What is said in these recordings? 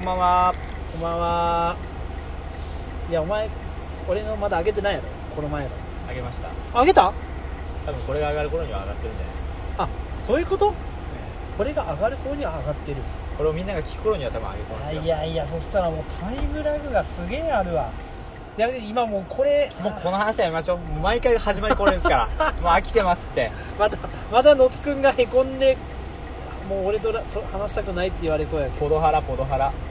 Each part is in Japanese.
こんばんは。こんばんは。いやお前俺のまだ上げてないやろ。この前の。あげました。上げた？多分これが上がる頃には上がってるんじゃないですか、あそういうこと？これが上がる頃には上がってる。これをみんなが聞く頃には多分上げてますよ。いやいやそしたらもうタイムラグがすげえあるわ。いや今もうこれもうこの話はやめましょう。もう毎回始まりこれですから。もう飽きてますって。またまた野津くんがへこんでもう俺とらと話したくないって言われそうやけポドハラポドハラ。ど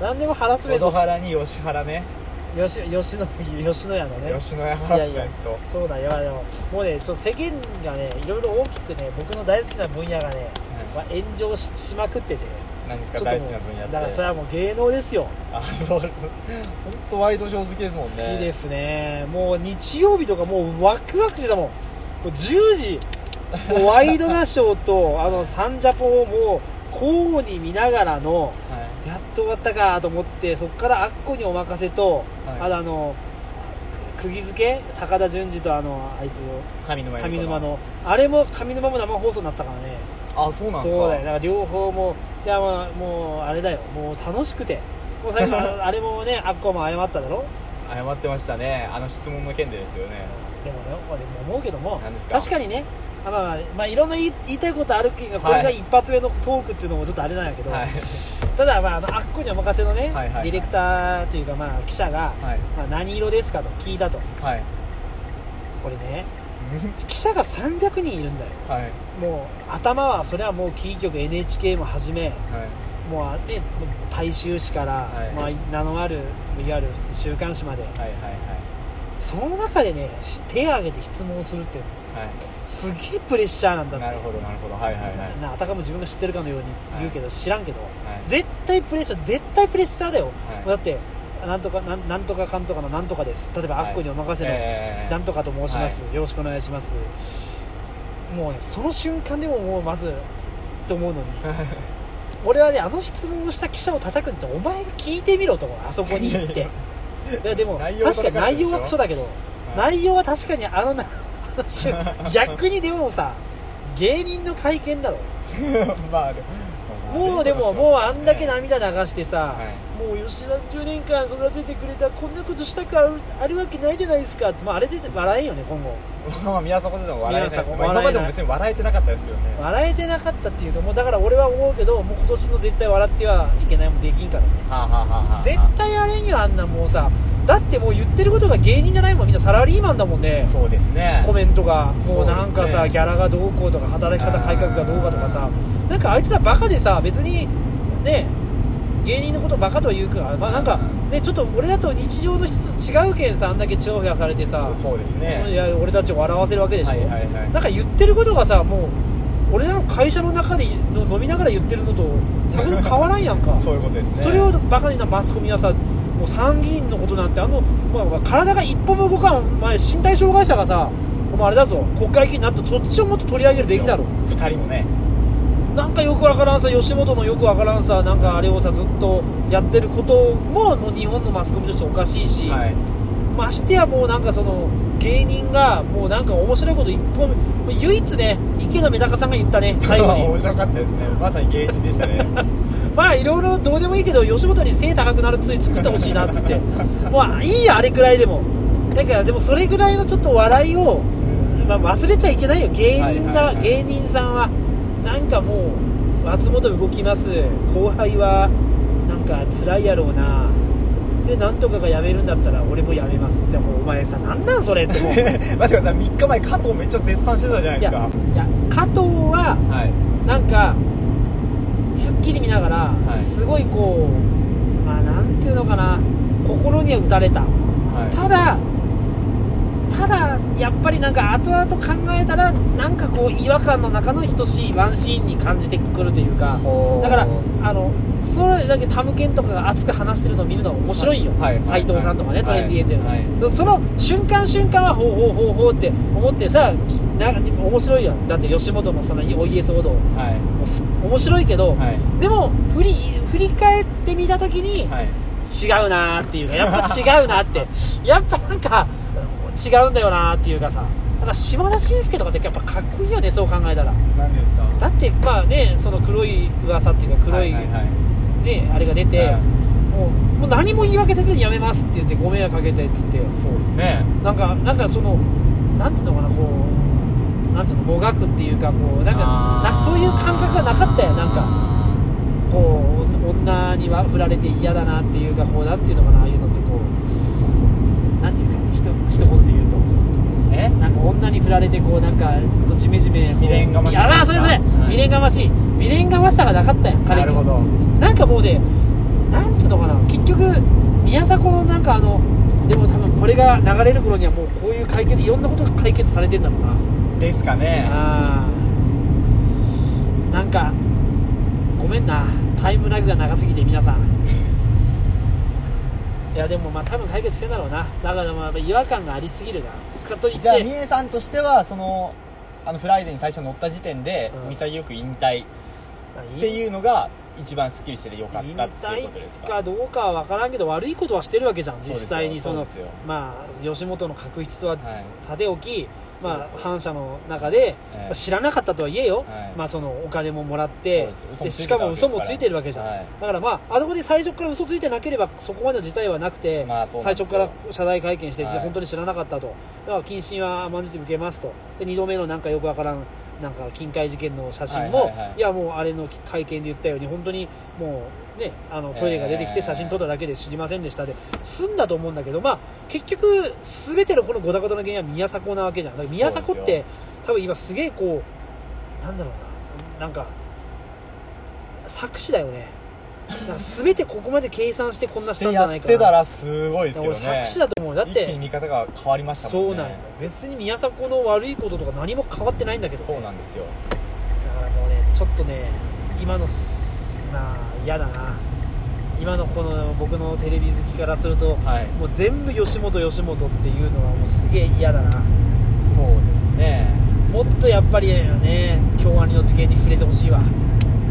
何でもハラスメントハラに吉原ね。吉吉野 吉野家のね。吉野家ハラスメント。いやいやそうだよ。でももうねちょっと世間がねいろいろ大きくね僕の大好きな分野がね、まあ、炎上ししまくってて。何ですかちょっともう大好きな分野って？だからそれはもう芸能ですよ。あそう本当ワイドショー好きですもん好ねきですね。もう日曜日とかもうワクワクしてたもん。もう10時もうワイドナショーとあのサンジャポをもう交互に見ながらのはいやっと終わったかと思ってそこからあっこにお任せと、はい。あとあの釘付け？高田純次とあのあいつ上沼上沼の。あれも上沼も生放送になったからね。あそうなんですか。そうだよ。だから両方もいやまあもうあれだよ。もう楽しくて。もう最後 あれもねあっこも謝っただろ？謝ってましたね。あの質問の件でですよね。でもね俺も思うけども確かにねあまあまあ、まあ、いろんな言い言いたいことあるけどこれがはい一発目のトークっていうのもちょっとあれなんやけど、はい。ただ、まあ、あのあっこにお任せのね、はいはい。はいディレクターというか、まあ、記者が、はい。まあ、何色ですかと聞いたと。はい。俺ね記者が300人いるんだよ。はい。もう頭はそれはもうキー局 NHK もはじめはい。もうあね大衆紙から、はい。まあ、名のあるいわゆる週刊誌まで。はいはいその中でね手を挙げて質問するってはいすげえプレッシャーなんだって。なるほどなるほど。はいはいはい。なあたかも自分が知ってるかのように言うけど、知らんけど、はい。絶対プレッシャー絶対プレッシャーだよ、はい。だってなんとかなんなんとかかんとかのなんとかです。例えば、はい。あっこにお任せの、えーなんとかと申します、よろしくお願いします。もうねその瞬間でももうまずって思うのに。俺はねあの質問をした記者を叩くんってお前が聞いてみろと思うあそこに行って。いやでも確かに内容はクソだけど、内容は確かにあの 逆にでもさ芸人の会見だろ。まあでももうでももうあんだけ涙流してさ、はい。もう吉田10年間育ててくれたこんなことしたくあるあるわけないじゃないですか。って、まあ、あれで笑えんよね今後。まあ宮迫でも笑えない。まあ今までも別に笑えてなかったですよね。笑えてなかったっていうかもうだから俺は思うけどもう今年の絶対笑ってはいけないもんできんからね。はあはあはあはあ絶対やれんよあんなもうさだってもう言ってることが芸人じゃないもんみんなサラリーマンだもんね。そうですね。コメントがもうなんかさ、ね。ギャラがどうこうとか働き方改革がどうかとかさなんかあいつらバカでさ別にね芸人のことバカとは言うかまあなんかねちょっと俺らと日常の人と違うけんさあんだけ超やされてさそうですいねや俺たちを笑わせるわけでしょ、はいはいはい。なんか言ってることがさもう俺らの会社の中での飲みながら言ってるのとさほど変わらんやんか。そういうことですね。それをバカになマスコミはさもう参議院のことなんてあの、まあ、体が一歩も動かんお前身体障害者がさお前あれだぞ国会議員になったそっちをもっと取り上げるべきだろ。二人もね。なんかよくわからんさ吉本のよくわからんさなんかあれをさずっとやってることももう日本のマスコミとしておかしいし、はい。ましてやもうなんかその芸人がもうなんか面白いこと一本唯一ね池野メダカさんが言ったね最後 面に白かったですね。まさに芸人でしたね まあいろいろどうでもいいけど吉本に背高くなる薬作ってほしいなっつって。まあいいよあれくらいでも。だからでもそれぐらいのちょっと笑いを、まあ、忘れちゃいけないよ。芸人だ、はいはいはい。芸人さんは。なんかもう松本動きます。後輩はなんか辛いやろうな。でなんとかが辞めるんだったら俺も辞めますってもうお前さなんなんそれってもう。待ってください。3日前加藤めっちゃ絶賛してたじゃないですか。いや加藤ははい。なんか『スッキリ』見ながら、はい。すごいこうまあなんていうのかな心には打たれた。はい。ただただやっぱりなんか後々考えたらなんかこう違和感の中の等しいワンシーンに感じてくるというかだからあのそれだけタムケンとかが熱く話してるのを見るのが面白いんよ。はい。はい。斎藤さんとかね、はい。トレンディエンジェル。の、はい。その瞬間瞬間はほうほうほうほうって思ってさなんか面白いよだって吉本のそのお家騒動もはうす面白いけど、いはい。でも振り振り返ってみた時に、はい。違うなーっていうかやっぱ違うなって。やっぱなんか違うんだよなーっていうかさ。だから島田紳介とかってやっぱかっこいいよねそう考えたら。何ですか？だってまあねその黒い噂っていうか黒い、はいはいはい。ねあれが出て、うんもうもう何も言い訳せずにやめますって言ってご迷惑かけてっつって。そうですね。なんかなんかそのなんていうのかなこうなんていうのもがくっていうかこうなんかなそういう感覚がなかったよなんか。こう女には振られて嫌だなっていうかこうなんていうのかなああいうのってこうなんていうかひと一言で言うと。え？なんか女に振られてこうなんかずっとジメジメこう未練がましい。いやあそれそれ、はい。未練がましい。未練がましさがなかったやん彼になるほど。なんかもうねなんつうのかな結局宮迫のなんかあのでも多分これが流れる頃にはもうこういう解決いろんなことが解決されてんだろうなですかね。あー。なんかごめんな。タイムラグが長すぎて皆さん。いやでもまあ多分解決してんだろうな。だからまあ違和感がありすぎるな。かといって。じゃあみえさんとしてはそのあのフライデーに最初乗った時点でうん。潔く引退。っていうのが一番スッキリしててよかったっていうことです引退かどうかは分からんけど悪いことはしてるわけじゃん実際に。そうですよまあ吉本の確執ははい。さておき、まあ、反社の中で、ええ知らなかったとはいえよ、はい。まあ、そのお金ももらってでしかも嘘もついてるわけじゃん、はい。だからまああそこで最初から嘘ついてなければそこまでの事態はなくて、最初から謝罪会見して、はい。本当に知らなかったと。だから謹慎は甘んじて受けますと。で2度目のなんかよくわからんなんか金塊事件の写真も、いやもうあれの会見で言ったように本当にもうねあのトイレが出てきてえー。写真撮っただけで知りませんでしたで済んだと思うんだけどまあ結局全てのこのゴタゴタの原因は宮迫なわけじゃん。だから宮迫って多分今すげえこうなんだろうななんか作詞だよね。なんか全てここまで計算してこんなしたんじゃないかな。やってたらすごいですけど俺ね作詞だと思う。だっ一気にて見方が変わりましたもんね。そうなん。よ別に宮迫の悪いこととか何も変わってないんだけど。そうなんですよ。だからもうねちょっとね今のすまあ嫌だな。今のこの僕のテレビ好きからすると、はい。もう全部吉本吉本っていうのはもうすげえ嫌だな。そうですね。もっとやっぱりね。京アニの事件に触れてほしいわ。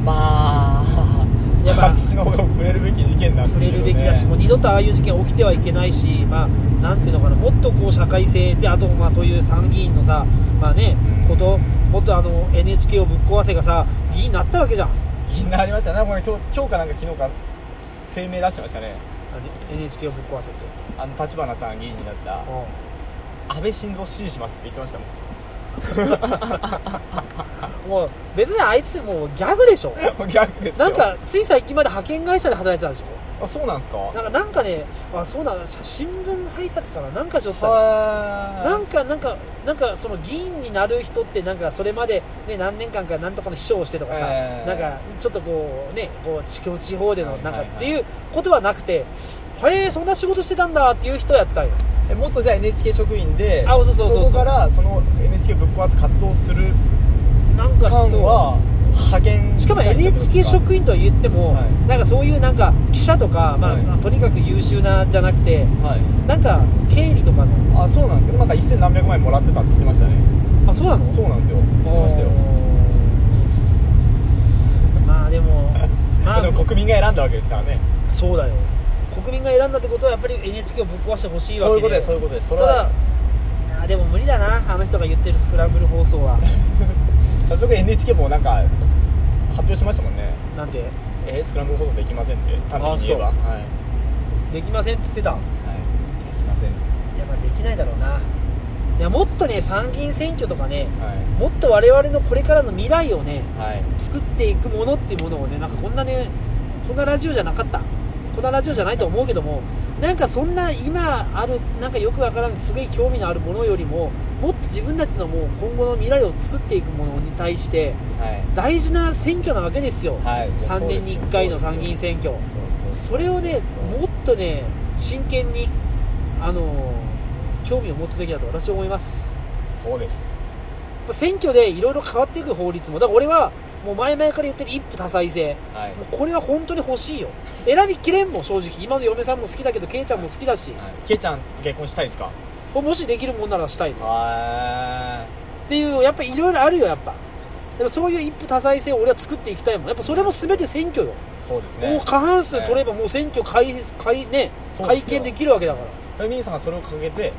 まあ。やっぱあっちの方が触れるべき事件なんです触れるべきだしもう二度とああいう事件起きてはいけないしまあなんていうのかな。もっとこう社会性であとまあそういう参議院のさまあねうん。こともっとあの NHK をぶっ壊せがさ議員になったわけじゃん気になりましたね。これ今日今日かなんか昨日か声明出してましたね。NHK をぶっ壊せって。あの立花さん議員になった。うん。安倍晋三支持しますって言ってましたもん。もう別にあいつもうギャグでしょ。逆ですよ。なんかつい最近まで派遣会社で働いてたでしょあそうなんですか？なんかなんかねあそうだ新聞配達かな？なんかしょったなんかなんかなんかその議員になる人ってなんかそれまでね何年間かなんとかの秘書をしてとかさ、えー。なんかちょっとこうねこう地方地方でのなんかはいはい。はいっていうことはなくて、へえそんな仕事してたんだっていう人やったんよ。えもっとじゃあ NHK 職員であそうそうそうそうこからその NHK ぶっ壊す活動するなんか間そう。は派遣しかも NHK 職員とは言っても、はい。なんかそういうなんか記者とか、まあはい。とにかく優秀なじゃなくてはい。なんか経理とかのあそうなんですけどなんか1000何百万円もらってたって言ってましたね。あそうなの？そうなんですよ。言ってましたよ。まあでも まあ。でも国民が選んだわけですからね。そうだよ。国民が選んだってことはやっぱり NHK をぶっ壊してほしいわそういうけでことですそういうことですそれただはあでも無理だなあの人が言ってるスクランブル放送は 早速 NHK もなんか発表しましたもんね。なんて？えースクランブル放送できませんって単純に言えば。あはい。できませんって言ってたいはい。できませんやまあできないだろうな。いやもっとね参議院選挙とかねはい。もっと我々のこれからの未来をねはい。作っていくものっていうものをねなんかこんなねこんなラジオじゃなかった。こんなラジオじゃないと思うけどもなんかそんな今あるなんかよくわからんすごい興味のあるものよりももっと自分たちのもう今後の未来を作っていくものに対してはい。大事な選挙なわけですよ、はい。3年に1回の参議院選挙。それをねもっとね真剣にあの興味を持つべきだと私は思います。そうです。選挙でいろいろ変わっていく法律もだから俺はもう前々から言ってる一夫多妻制。はい。もうこれは本当に欲しいよ。選びきれんもん正直。今の嫁さんも好きだけどケイちゃんも好きだし、はい。ケイちゃんと結婚したいですか？もしできるもんならしたいねはっていうやっぱいろいろあるよやっぱ。でもそういう一夫多妻制を俺は作っていきたいもん。やっぱそれも全て選挙よ、いそうですね。もう過半数取ればもう選挙改改ね会見できるわけだから。ミンさんがそれを掲げて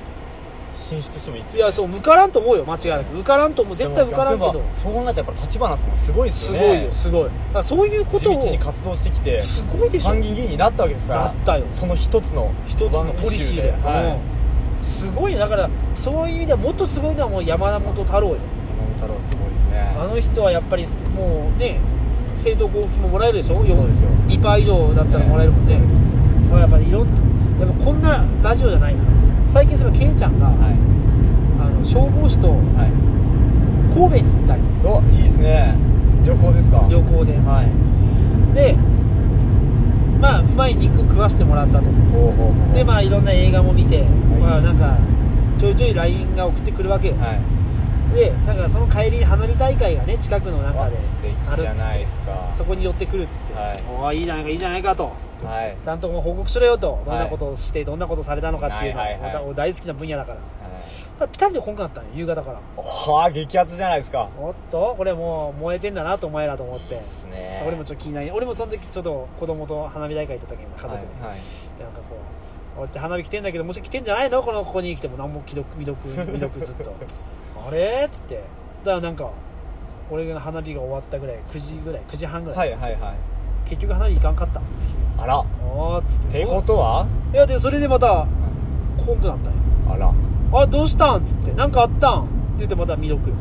進出してもいいですよ、いやそう受からんと思うよ間違いなく。受からんと思う。絶対受からんけど。そう考えたらやっぱ立花さんもすごいですすよね。ごいよすごい。だからそういうことを地道に活動してきてすごいでしょ。参議院議員になったわけですからなったよ。その一つの一つのポリシーで、はい。うんすごいよだからそういう意味ではもっとすごいのはもう山本太郎よ。山本太郎すごいですね。あの人はやっぱりもうね政党交付金ももらえるでしょ？そうですよ。2パー以上だったらもらえるもんね、まあやっぱりいろんやっぱこんなラジオじゃないな。最近それケンちゃんが、はい。あの消防士とはい。神戸に行ったり。おいいですね。旅行ですか？旅行で。はい。でまあうまい肉食わしてもらったと。でまあいろんな映画も見て、い。まあなんかちょいちょい LINE が送ってくるわけよ、はい。でなんかその帰りに花火大会がね近くの中で素敵じゃないですか。そこに寄ってくるっつって、はい。おーいいじゃないかいいじゃないかと。はい。ちゃんともう報告しろよと。どんはないことをしてどんなことをされたのかっていうのは、はいはいはい。お大好きな分野だから。はいピタリとこんかったね夕方から。おー激アツじゃないですか。おっとこれもう燃えてんだなとお前らと思って。ですね。俺もちょっと気になり俺もその時ちょっと子供と花火大会行った時に家族で、はいはいでなんかこう俺って花火来てんだけどもし来てんじゃないの？このここに来ても。何も既読未読未読ずっと。あれ？っつって。だからなんか俺の花火が終わったぐらい9時ぐらい9時半ぐらい、はいはいはい。結局花火行かんかった。あら。っあーっつって。てことは？いやでそれでまたコンとなったんよあらあどうしたん？っつってなんかあったん？って言ってまた未読。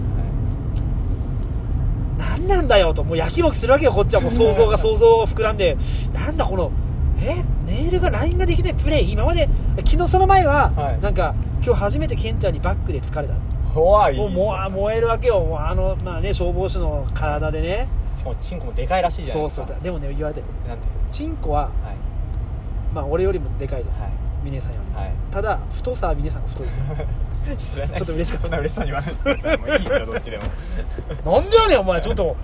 何なんだよ？と。もうやきもきするわけよこっちは。もう想像が想像を膨らんでなんだこの？え？メールが LINE ができないプレイ？今まで？昨日その前は、はい。なんか今日初めてケンちゃんにバックで疲れた。怖い。もうもうあ燃えるわけよ。もうあのまあね消防士の体でね。しかもチンコもでかいらしいじゃないそうですかそう。でもね言われてる。なんで？チンコははい。まあ俺よりもでかいと。はい峰さんより、はい。ただ太さは峰さんが太い。知らない。ちょっと嬉しかった。そんな嬉しそうに言わないでください。もういいですよどっちでも。なんでやねんお前。ちょっと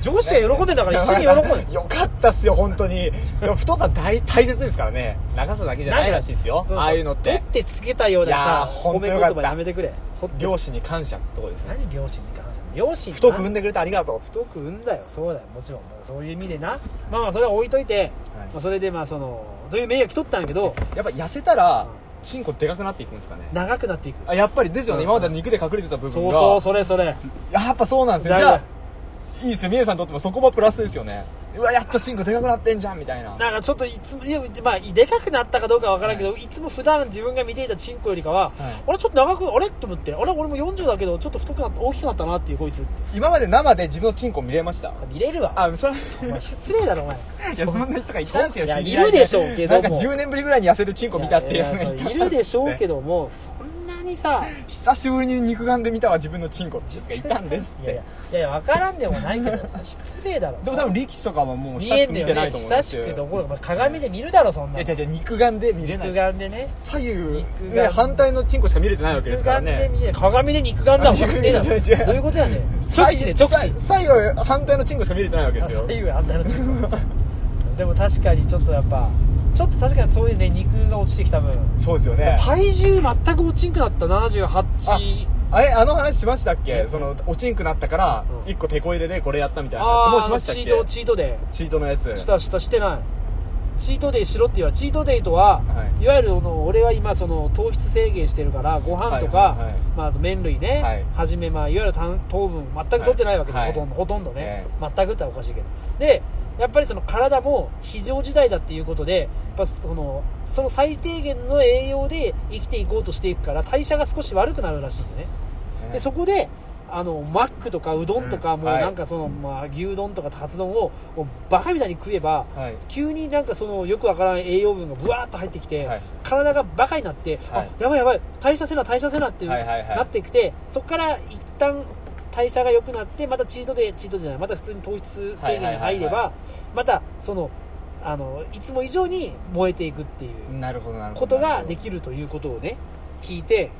上司が喜んでんだから一緒に喜んで よかったっすよ本当に。でも太さ大大切ですからね。長さだけじゃないらしいですよ。ああいうのって。取ってつけたようなさ褒め言葉やめてくれ。両親に感謝ってとこですね。何両親に感謝？両親太く産んでくれてありがとう。太く産んだよ。そうだよ。もちろん。そういう意味でな。まあまあそれは置いといて、まあ、それでまあそのどういう名誉来とったんやけどやっぱ痩せたらうんチンコでかくなっていくんですかね。長くなっていく。あやっぱりですよね。うん今までは肉で隠れてた部分が。そうそうそれそれ。やっぱそうなんですねじゃあいいですよ。峰さんにとってもそこもプラスですよね。うわやっとチンコでかくなってんじゃんみたいな。なんかちょっといつもいやまあでかくなったかどうかは分からんけど、い、つも普段自分が見ていたチンコよりかは、あれちょっと長くあれって思ってあれ俺も40だけどちょっと太くなった。大きくなったなっていうこいつ。今まで生で自分のチンコ見れました？見れるわ。あそれ失礼だろお前。いやそんな人がいたんですよい。るでしょうけども。なんか10年ぶりぐらいに痩せるチンコ見たっていう。やつがいたいやいるでしょうけどもそんなにさ。久しぶりに肉眼で見たわ自分のチンコってやつがいたんですっいやいやていや分からんでもないけどさ失礼だろ。でも多分力士とかはもう見久しく見てないと思うんですよ。久しくどころか鏡で見るだろそんないや違う違う肉眼で見れない。肉眼でね。左右肉眼。ね反対のチンコしか見れてないわけですから肉眼でね見え鏡で肉眼だもん 違う違う違う。どういうことやねん。直視で直視。左左右反対のチンコしか見れてないわけですよ。左右反対のチンコ。でも確かにちょっとやっぱちょっと確かにそういうね肉が落ちてきた分。そうですよね。体重全く落ちんくなった78あれあの話しましたっけ？え？そのおちんくなったからうん。一個テこ入れでこれやったみたいな。あ話もうあしましたっけ？チートチートデチートのやつ。ーしたしたしてない。チートデイしろって言われチートデイとは、はい。い、わゆるあの俺は今その糖質制限してるからご飯とか、はいはいはいまあ、あと麺類ね、はい。はじめ、まあ、いわゆる糖糖分全く取ってないわけで、はい。ほとんどほとんどね、え全くっておかしいけど。でやっぱりその体も非常事態だっていうことでやっぱそのその最低限の栄養で生きていこうとしていくから代謝が少し悪くなるらしいんでね。でそこであのマックとかうどんとか、もうなんかその、まあ、牛丼とかカツ丼をもうバカみたいに食えば、はい。急になんかそのよくわからん栄養分がブワーッと入ってきて、はい。体がバカになって、はい。あやばいやばい代謝せな代謝せなってなってきてそこから一旦代謝が良くなってまたチートでチートじゃないまた普通に糖質制限に入れば、またそのあのいつも以上に燃えていくっていうなるほどなるほど。ことができるということをね聞いて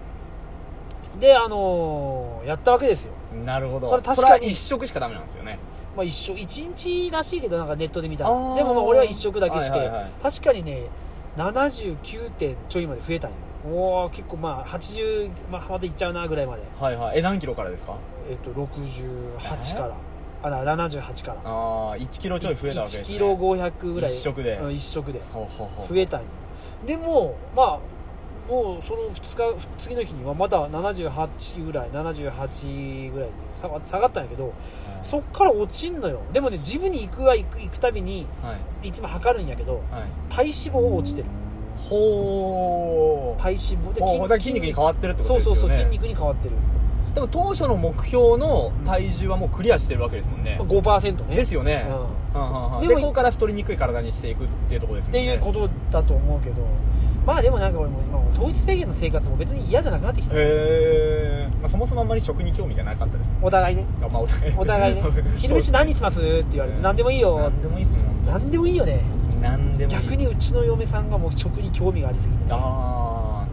であのーやったわけですよ。なるほど。これ確かにそれは一食しかダメなんですよね。まあ一食一日らしいけどなんかネットで見たでもまあ俺は一食だけして、はいはいはい。確かにね79点ちょいまで増えたんよおお結構まあ80、まあ、またいっちゃうなぐらいまで。はいはい。え何キロからですか？えっと68から。あだ78から。ああ1キロちょい増えたわけです、ね、1キロ500ぐらい。一食で。うん一食で。増えたんよ。でもまあもうその2日次の日にはまだ78ぐらい78ぐらいに下が下がったんやけどそっから落ちんのよ。でもねジムに行くは行く行くたびにはい。いつも測るんやけどはい。体脂肪落ちてるほう。体脂肪でほう。だから筋肉に変わってるってことそうですよね。そうそう筋肉に変わってる。でも当初の目標の体重はもうクリアしてるわけですもんね。5%ね。ですよね、うん。でもでここから太りにくい体にしていくっていうところですね。っていうことだと思うけど。まあでもなんか俺も今もう糖質制限の生活も別に嫌じゃなくなってきた。へえ、まあ、そもそもあんまり食に興味がなかったですもん。お互いね。あまあお互い。お互い ね。昼飯何にしますって言われて何でもいいよ。何でもいいっすもん。何でもいいよね何でもいい。逆にうちの嫁さんがもう食に興味がありすぎてね。あ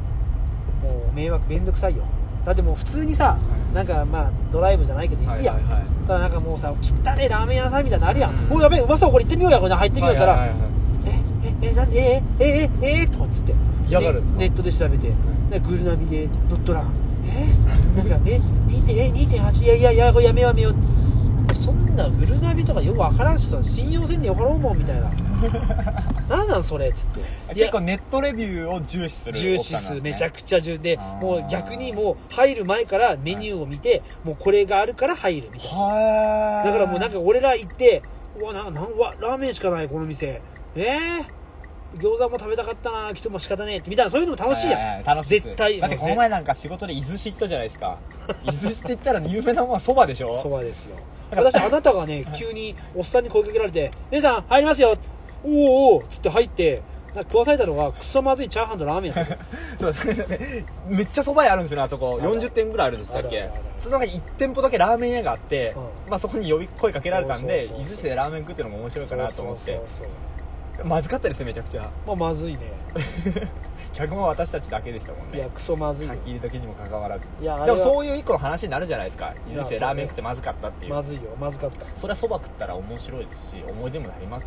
もう迷惑めんどくさいよ。だってもう普通にさい。なんかまあドライブじゃないけどあ行くや。ん、はいはいはい。ただなんかもうさ汚ねえラーメン屋さんみたいなのあるやん、うん。おやべえうまそうこれ行ってみようやこれ入ってみようやったら、はいはいはいはい。えええなんで？えええええとかっつって。嫌がるんですか？ネネットで調べて、でグルナビで乗っとらん。え？なんかえ？2.8え？2.8いやいやいやこれやめようやめようそんなグルナビとかよくわからんしさ信用せんでよかろうもんみたいななんなんそれっつって。結構ネットレビューを重視する重視する。めちゃくちゃ重視でもう逆にもう入る前からメニューを見て、もうこれがあるから入るみたいな。はだからもうなんか俺ら行ってうわななんうわラーメンしかないこの店。えー、餃子も食べたかったな来ても仕方ねえって。みたいなそういうのも楽しいやん、楽しい絶対だってこの前なんか仕事で伊豆市行ったじゃないですか。伊豆市って言ったら有名なものはそばでしょ？そばですよ。私あなたがね急におっさんに声かけられて「姉さん入りますよ」おーおーっつって入ってなんか食わされたのがクソまずいチャーハンとラーメンやった。の そうですね。めっちゃそば屋あるんですよねあそこ。ある40店ぐらいあるんでしたっけあるあるあるその中に1店舗だけラーメン屋があって、うまあ、そこに呼び声かけられたんでそうそうそう伊豆市でラーメン食っていうのも面白いかなと思って。そうそうそうまずかったですねめちゃくちゃ。まあまずいね。客も私たちだけでしたもんね。いやクソまずいよ。先入れ時にもかかわらず。いやあれはでもそういう一個の話になるじゃないですか。伊豆市でラーメン食ってまずかったっていう。まずいよ。まずかった。いそれはそば食ったら面白いですし思い出もなります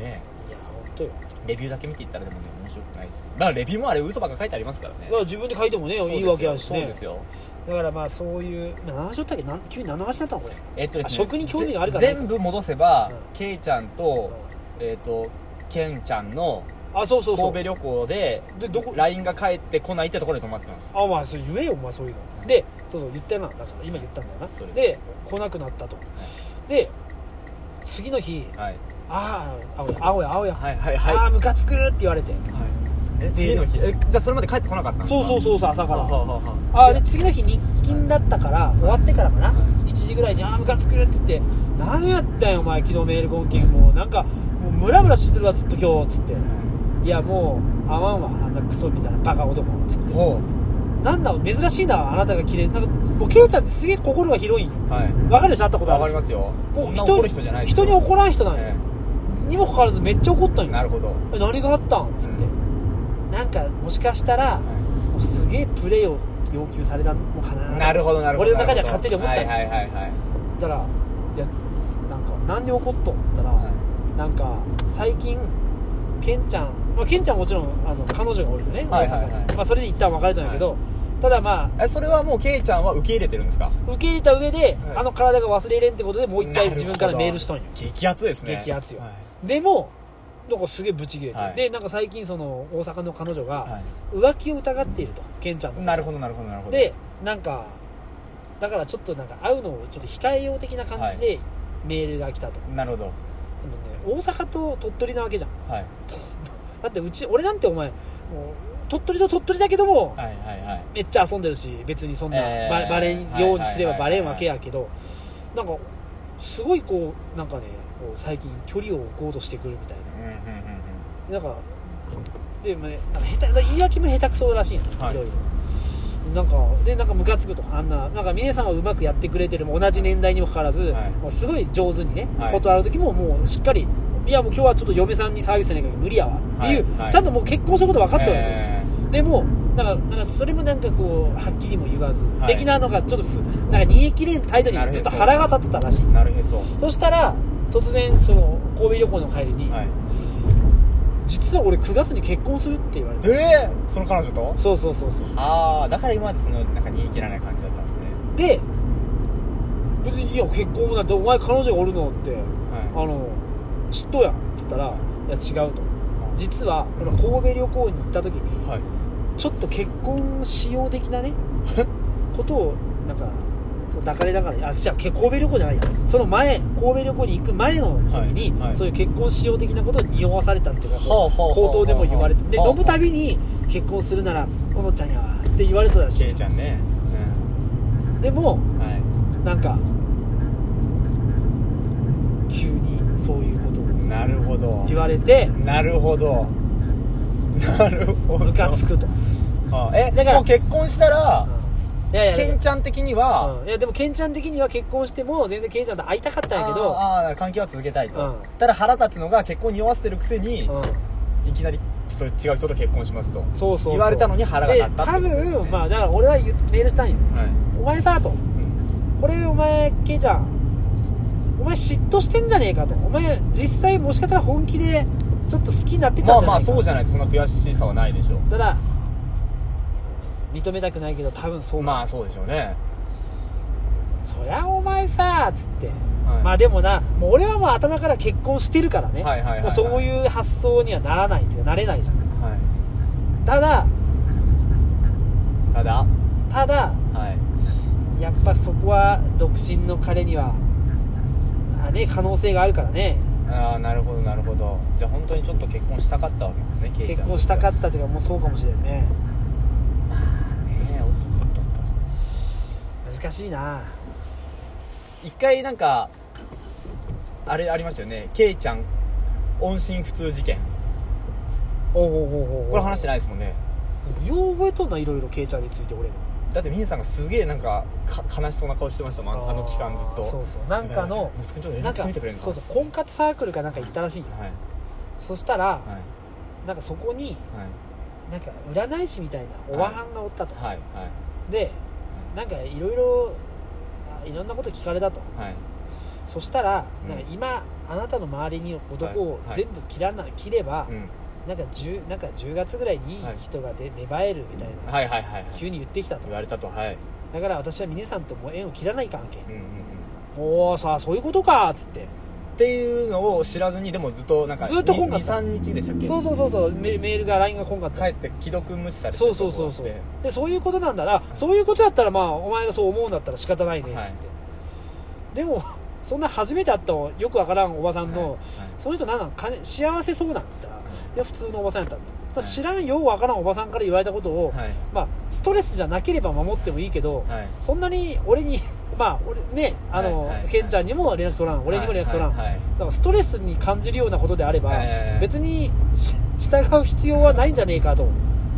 ね。や本当よ。レビューだけ見ていったらでもね面白くないしまあレビューもあれ嘘ばっか書いてありますからね。だから自分で書いてもねいいわけやしね。そうですよ。だからまあそういうまあ何話しとったっけなん急に何の話だったのこれえっとですねあ食に興味があるからぜ全部戻せば、うんケイちゃんと、えっ、とケンちゃんのあそうそうそう神戸旅行ででどこ LINE が返ってこないってところに泊まってますあまあそれ言えよお前そういうのでそうそう言ったよなだから今言ったんだよなそうですで来なくなったとで次の日はいああ青や青や青や、はいはいはい。ああムカつくって言われて。え次の日。えじゃあそれまで帰ってこなかったんですかそうそうそうそう朝から。はあはあはああで次の日日勤だったから終わってからかな、はい。7時ぐらいに「ああムカつく」っつって「何やったんよお前昨日メール合金もう。なんかもうムラムラしてるわずっと今日」っつって「い。やもう合わんわあんなクソみたいなバカ男」っつってほなんだ珍しいなあなたが綺麗なんかもうケイちゃんってすげえ心が広い。んようはい。わかるでしょ会ったことあわるし。かりますよ。もう人人に怒らん人なんよ、えにもかかわらずめっちゃ怒ったんよ。えなるほど、え何があったん？っつって、なんかもしかしたら、もうすげえプレーを要求されたのかな。なるほどなるほど。俺の中では勝手に思ったんよ、はいはいはいはい。だからいやなんかなんで怒っとん？って言ったら、はいなんか最近ケンちゃん、まあ、ケンちゃんはもちろんあの彼女がおるよね、はいはいはい。大阪に。まあ、それで一旦別れたんやけど、ただまあえそれはもうケイちゃんは受け入れてるんですか？受け入れた上で、はい。あの体が忘れれんってことでもう一回自分からメールしとんよ。激アツですね。激アツよ。はいでもなんかすげえブチ切れて、はい。でなんか最近その大阪の彼女がは浮気を疑っているとケンちゃんのいなるほどなるほどなるほど。でなんかだからちょっとなんか会うのをちょっと控えよう的な感じでメールが来たと、なるほど。でもね大阪と鳥取なわけじゃん。はい。だってうち俺なんてお前もう鳥取と鳥取だけども、はいはいはい。めっちゃ遊んでるし別にそんなえーバ,、バレんようにすればバレんわけやけどなんかすごいこうなんかねこう最近距離を置こうとしてくるみたいな。なんかでもねなんか下手言い訳も下手くそらしいんや、はい。いろいろ。なんかでなんかムカつくとあんななんか峰さんはうまくやってくれてるも同じ年代にもかかわらず、はい。もうすごい上手にね、はい。断る時ももうしっかりいやもう今日はちょっと嫁さんにサービスせないから無理やわっていう、はいはい。ちゃんともう結婚したこと分かってるわけです。よ、えでもなんかなんかそれもなんかこうはっきりも言わず、はい。的なのがちょっとふなんか煮え切れん態度にずっと腹が立ってたらしい。ーなるへそ。そしたら突然その神戸旅行の帰りに、はい。実は俺9月に結婚するって言われてええその彼女と？そうそうそうそう。ああだから今までそのなんか煮え切らない感じだったんですね。で別にいいや結婚なんてお前彼女がおるのってはあの知っとうやんって言ったらいや違うと。実はこの神戸旅行に行った時に、いはい。ちょっと結婚しよう的なね ことをなんかそう抱かれらあじゃあけ神戸旅行じゃないや。その前神戸旅行に行く前の時に、はいはい。そういう結婚しよう的なことを匂わされたっていうかほうほうほうほう口頭でも言われてでほう。ほう飲むたびに結婚するならこのちゃんやわって言われてたらしちゃんね。いでもうんはい。なんか急にそういうことをなるほど。言われてなるほど。なるほど。ムカつくと、あえだからもう結婚したらいやいやケンちゃん的には、うん。いやでもケンちゃん的には結婚しても全然ケンちゃんと会いたかったんやけどあーあー関係は続けたいと、うん。ただ腹立つのが結婚に酔わせてるくせに、うん。いきなりちょっと違う人と結婚しますとそうそう言われたのに腹が立った多ことですね分まあだから俺はメールしたんよ。はい。お前さと。うん。これお前ケイちゃんお前嫉妬してんじゃねえかと。お前実際もしかしたら本気でちょっと好きになってたまあんじゃないかまあそうじゃないとそんな悔しさはないでしょただ認めたくないけど多分そううまあそうでしょうね。そりゃお前さつって、はい。まあでもなもう俺はもう頭から結婚してるからね、もうそういう発想にはならないっていうかなれないじゃん。はい。ただただ？ただはい。やっぱそこは独身の彼にはあね可能性があるからね。ああなるほどなるほど。じゃあ本当にちょっと結婚したかったわけですね結婚したかっったというかもうそうかもしれんねたねえおっとっとっとっと難しいな。一回なんかあれありましたよね。ケイちゃん音信不通事件。おうおうおうおうこれ話してないですもんね。よう覚えとんないろいろケイちゃんについて俺のだってミネさんがすげえなんかか悲しそうな顔してましたもん。あの期間ずっと。そうそう。なんかの息子にちょっと連絡しなんかてみてくれるのそうそう婚活サークルかなんか行ったらしいよ。はい。そしたらはい。なんかそこにはい。なんか占い師みたいなおばはんがおったと、はい。はい。でなんかいろいろあいろんなこと聞かれたと。はい。そしたらうん。なんか今あなたの周りに男をはい。全部切らな切ればうん。なんか 10, なんか10月ぐらいにはい。人がで芽生えるみたいなはいはいはいはい。急に言ってきたと。言われたとはい。だから私は峰さんともう縁を切らない関係うんうんうん。おおさあそういうことかっつってっていうのを知らずにでもずっとなんかずっと来んかった。23日でしたっけ？そうそうそうそう。メメールが LINE が来んかった。帰って既読無視されてそうそうそうそう。でそういうことなんだな。そういうことだったらまあお前がそう思うんだったら仕方ないねっつって、はいでもそんな初めて会ったよくわからんおばさんの、はい。はい。その人何なん？金幸せそうなん？だったら、い。いや普通のおばさんやったんだた知らんようわからんおばさんから言われたことを、はい。まあストレスじゃなければ守ってもいいけど、はい。そんなに俺に まあ俺ねあの、はいはいケンちゃんにも連絡取らん。俺にも連絡取らん、だからストレスに感じるようなことであれば、別にし従う必要はないんじゃねえかと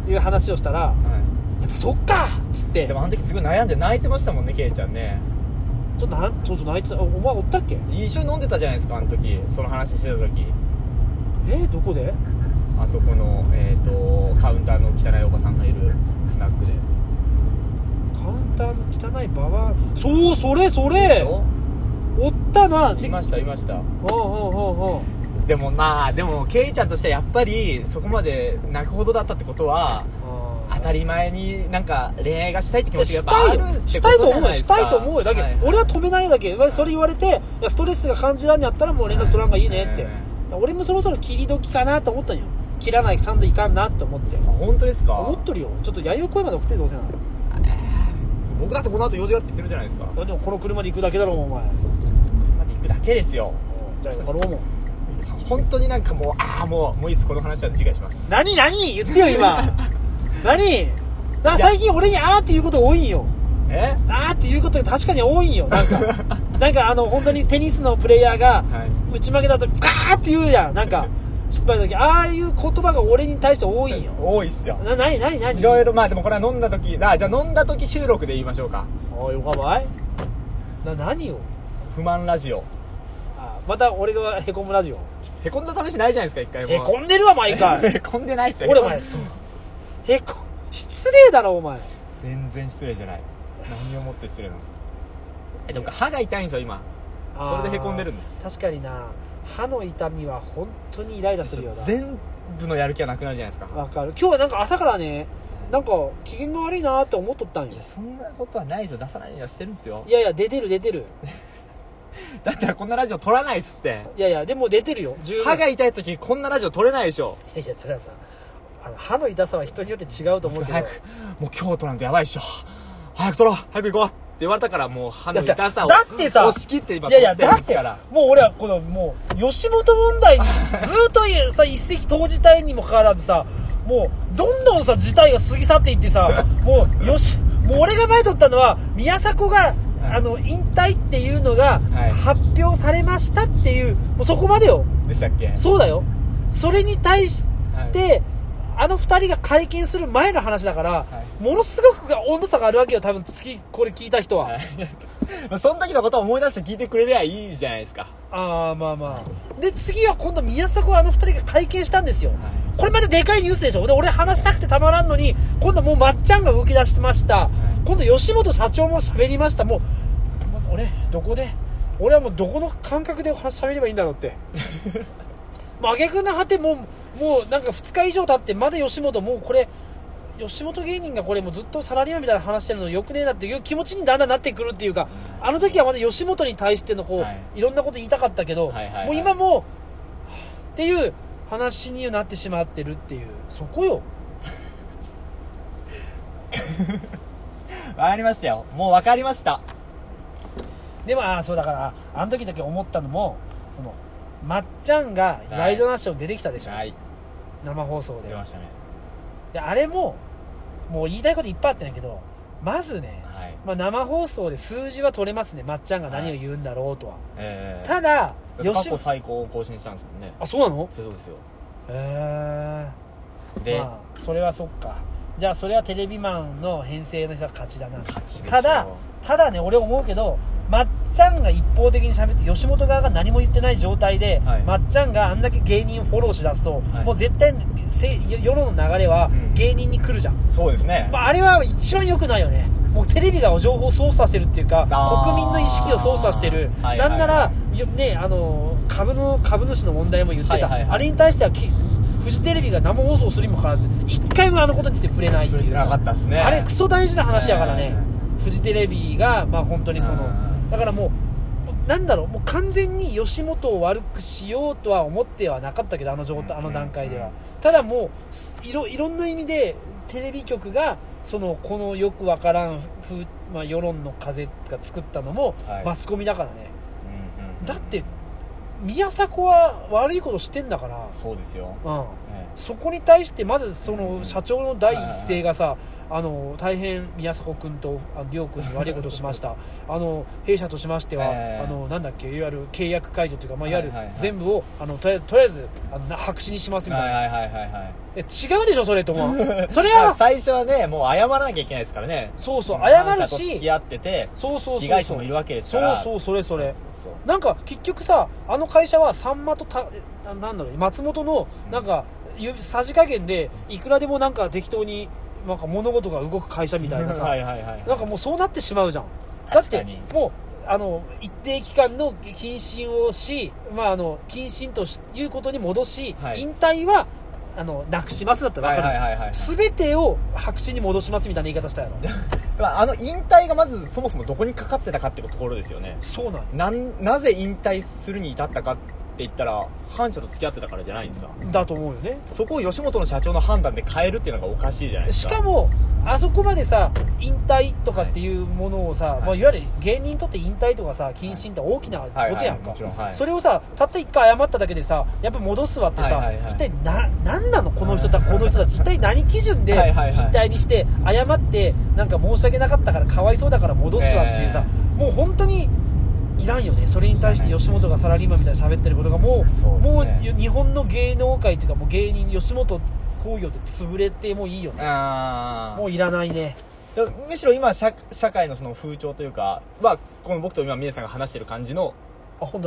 いう話をしたら、はやっぱそっかっつって。いでもあの時すごい悩んで泣いてましたもんねケイちゃんね。ちょっとなんそうそう泣いてた。おお前おったっけ？一緒に飲んでたじゃないですかあの時。その話してた時。えどこで？あそこの、えー、とカウンターの汚いおばさんがいるスナックで。カウンターの汚いババア？そうそれそれ！おおったな！いでましたいました。おうおうおうおう。でもまあでもケイちゃんとしてはやっぱりそこまで泣くほどだったってことはあ当たり前になんか恋愛がしたいって気持ちしがやっぱあたいよるしたいと思うよ。したいと思うよ。だけど、はい俺は止めないだけ。まあそれ言われてストレスが感じらんやったらもう連絡取らんがいいねって、はい。俺もそろそろ切り時かなと思ったんよ切らないちゃんといかんなって思って。あ本当ですか？思っとるよ。ちょっと弥生声まで送ってどうせなら。僕だってこの後用事があるって言ってるじゃないですか。でもこの車で行くだけだろお前。車で行くだけですよ。じゃあ分かろうもん。本当になんかもうああもうもういいですこの話は次回します。何何？言ってよ今。何？だ最近俺にあーっていうこと多いんよ。え？あーっていうことが確かに多いんよ。なんか。なんかあの本当にテニスのプレイヤーがはい。打ち負けた時ガーって言うやん。なんか 失敗した時ああいう言葉が俺に対して多いんよ。多いっすよ。な何何何いろいろまあでもこれは飲んだ時あじゃあ飲んだ時収録で言いましょうか。おいおかばいな何よ不満ラジオ。あまた俺がへこむラジオ？へこんだ試しないじゃないですか一回も。へこんでるわ毎回。へこんでないっすよ。俺お前そう。へこ失礼だろお前。全然失礼じゃない。何をもって失礼なんですか。えでも歯が痛いんですよ今。それでへこんでるんです。確かにな歯の痛みは本当にイライラするよな。全部のやる気はなくなるじゃないですか。わかる。今日はなんか朝からねなんか機嫌が悪いなって思っとったんよ。いやそんなことはないですよ。出さないようにはしてるんですよ。いやいや出てる出てる。だったらこんなラジオ撮らないっすって。いやいやでも出てるよ。十分。歯が痛い時こんなラジオ撮れないでしょ。いやいやそれはさあの歯の痛さは人によって違うと思うけど。早くもう京都なんてやばいっしょ。早く取ろう。早く行こう言われたからもう歯の痛さをだってさ押し切って今いやいや取だってもう俺はこのもう吉本問題に ずっとさ一石投じたいにもかかわらずさもうどんどんさ事態が過ぎ去っていってさもうよしもう俺が前取ったのは宮迫があの引退っていうのがはい。発表されましたっていうもうそこまでよ。でしたっけ？そうだよ。それに対して、あの二人が会見する前の話だから、い。ものすごく温度差があるわけよ多分次これ聞いた人は、はい。まあその時のことを思い出して聞いてくれりゃいいじゃないですか。ああまあまあ。で次は今度宮迫はあの二人が会見したんですよ、はい。これまたでかいニュースでしょ。で俺話したくてたまらんのに今度もうまっちゃんが動き出してました、今度吉本社長も喋りました。もう俺どこで？俺はもうどこの感覚で話喋ればいいんだろうって。もう挙句の果てもうもうなんか2日以上経ってまだ吉本もうこれ吉本芸人がこれもうずっとサラリーマンみたいな話してるのよくねえなっていう気持ちにだんだんなってくるっていうかあの時はまだ吉本に対してのこう、はい。い、ろんなこと言いたかったけど、はいはいはい。もう今もっていう話になってしまってるっていう。そこよ。わかりましたよ。もうわかりました。でもああそうだからあの時だけ思ったのもこのまっちゃんがワイドナショー出てきたでしょ、はい。生放送で。出ましたね。であれももう言いたいこといっぱいあったんやけどまずね、はい。まあ、生放送で数字は取れますね。まっちゃんが何を言うんだろうとは、ええただ過吉去最高を更新したんですもんね。あそうなの？そうですよ。へえ。で、まあそれはそっか。じゃあそれはテレビマンの編成の人が勝ちだな。勝ちでしょただただね俺思うけどまっちゃんが一方的に喋って吉本側が何も言ってない状態で、はい。まっちゃんがあんだけ芸人をフォローしだすと、はい。もう絶対せ世論の流れはうん。芸人に来るじゃん、そうですね、まあ、あれは一番良くないよね。もうテレビが情報を操作してるっていうか国民の意識を操作してる、はいはいはい。なんならよねあの株の株主の問題も言ってた、はいはいはい。あれに対してはきフジテレビが生放送するにもかかわらず一回もあのことについて触れないっていう。さ触れてなかったっすねあれクソ大事な話やからね、えフジテレビがまあ本当にそのうんだからもうなんだろうもう完全に吉本を悪くしようとは思ってはなかったけどあの状態あの段階では、うんただもうすいろいろんな意味でテレビ局がそのこのよくわからん風、まあ、世論の風が作ったのもはい。マスコミだからね、うんうん。だって宮迫は悪いことしてんだから、そうですよ、うん、えそこに対してまずその社長の第一声がさあの大変宮迫君と亮君に悪いことをしました。あの弊社としましては、ええ。あのなんだっけいわゆる契約解除というか、まあ、いわゆる全部をあのとりあえずとりあえずあのな白紙にしますえみたいな、はいはいはいはい違うでしょそれと思う それまあは最初はねもう謝らなきゃいけないですからね。そうそう謝る反社と付しき合っててそうそうそうそう。被害者もいるわけですそうから。そうそれそれ。そうそうそう。なんか結局さあの会社はさんまとたななんだろう松本のなんか、ゆさじ加減でいくらでもなんか適当になんか物事が動く会社みたいなさ。はいはいはいなんかもうそうなってしまうじゃん。だってもうあの一定期間の謹慎をし、まあ、あの謹慎ということに戻し、はい。引退はあのなくしますだったら分かる、はいはいはい。はい全てを白紙に戻しますみたいな言い方したやろ。まああの引退がまずそもそもどこにかかってたかってところですよね。そうなんよ。なんなぜ引退するに至ったか言ったら反社と付き合ってたからじゃないんですか？だと思うよね。そこを吉本の社長の判断で変えるっていうのがおかしいじゃないですか。しかもあそこまでさ引退とかっていうものをさ、はい。いまあ、いわゆる芸人にとって引退とかさ謹慎って大きなことやんか、はい。はい。もちろんはい。それをさたった一回謝っただけでさやっぱ戻すわってさ、はいはいはい。一体な何なのこの人たこの人たち一体何基準で引はいはいはい。退にして謝ってなんか申し訳なかったからかわいそうだから戻すわっていうさ、もう本当にいらんよね。それに対して吉本がサラリーマンみたいに喋ってることがもうもう日本の芸能界っていうかもう芸人吉本興業って潰れてもいいよね。あもういらないね。でむしろ今社社会のその風潮というかまあこの僕と今峰さんが話してる感じの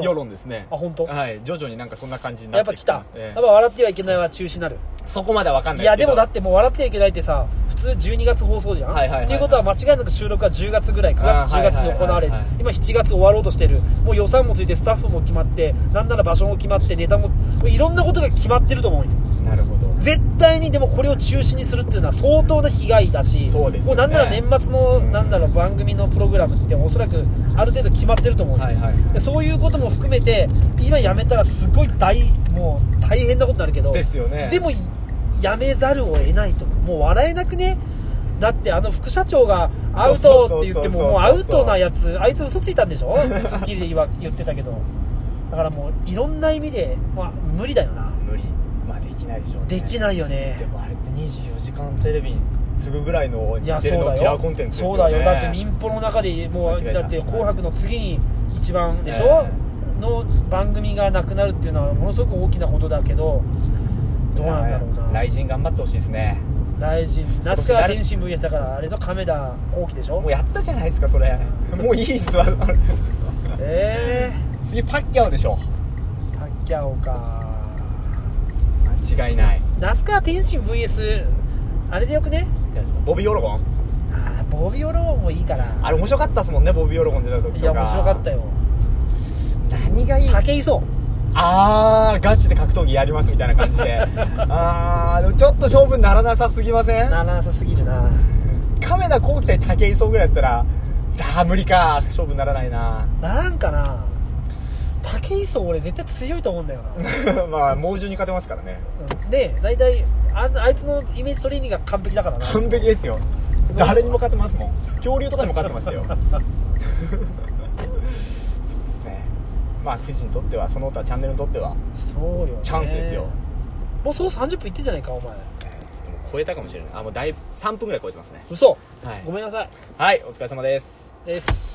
世論ですね。あ本当？はい。徐々になんかそんな感じになってやっぱ来た、ますええ。やっぱ笑ってはいけないは中止になる。そこまでは分かんない。いやでもだっってもう笑ってはいけないってさ普通12月放送じゃん、はいはいはいはい。っていうことは間違いなく収録は10月ぐらい9月10あー月に行われるはいはいはい。はい今7月終わろうとしてる。もう予算もついてスタッフも決まってなんなら場所も決まってネタももういろんなことが決まってると思うよなるほど。絶対にでもこれを中止にするっていうのは相当な被害だしそうですよね。もうなんなら年末のうん。なんだろう番組のプログラムっておそらくある程度決まってると思うよ、はいはいでそういうことも含めて今やめたらすごい大もう大変なことになるけどですよね。でもやめざるを得ないともう笑えなくね？だってあの副社長がアウトって言ってもそうそう。そうそうもうアウトなやつあいつ嘘ついたんでしょ『スッキリ』で言わ言ってたけど。だからもういろんな意味で、まあ、無理だよなきないでしょうね。できないよね。でもあれって24時間テレビに次ぐぐらいのいやそうだよ。キラーコンテンツですよそうねだよ。だって民放の中でもうだって「紅白」の次に一番でしょ、えの番組がなくなるっていうのはものすごく大きなことだけどどうなんだろうな。雷神頑張ってほしいですね。大臣那須川天心 VS だからあれぞ亀田光輝でしょ？もうやったじゃないですかそれ。もういいっすわ。え次パッキャオでしょ。ー、パッキャオか。間違いない。那須川天心 VS あれでよくね？ボビー・オロゴン？あーボビオローもいいから。あれ面白かったっすもんねボビー・オロゴン出た時とか。いや面白かったよ。何がいい武井壮あーガチで格闘技やりますみたいな感じで。あーでもちょっと勝負にならなさすぎません？ならなさすぎるな。亀田光輝対武井壮ぐらいやったらあー無理か。勝負にならないな。ならんかな武井壮俺絶対強いと思うんだよな。まあ猛獣に勝てますからね。うん。で大体ああいつのイメージトレーニングが完璧だからな。完璧ですよ。誰にも勝てますもん。恐竜とかにも勝ってましたよ。そうですね。まあ富士にとってはその他チャンネルにとっては、そうよ、ね、チャンスですよ。もうそう30分いってんじゃないかお前。えーちょっともう超えたかもしれない。あもうだいぶ3分ぐらい超えてますね。嘘。はい。ごめんなさい。はいお疲れ様です。です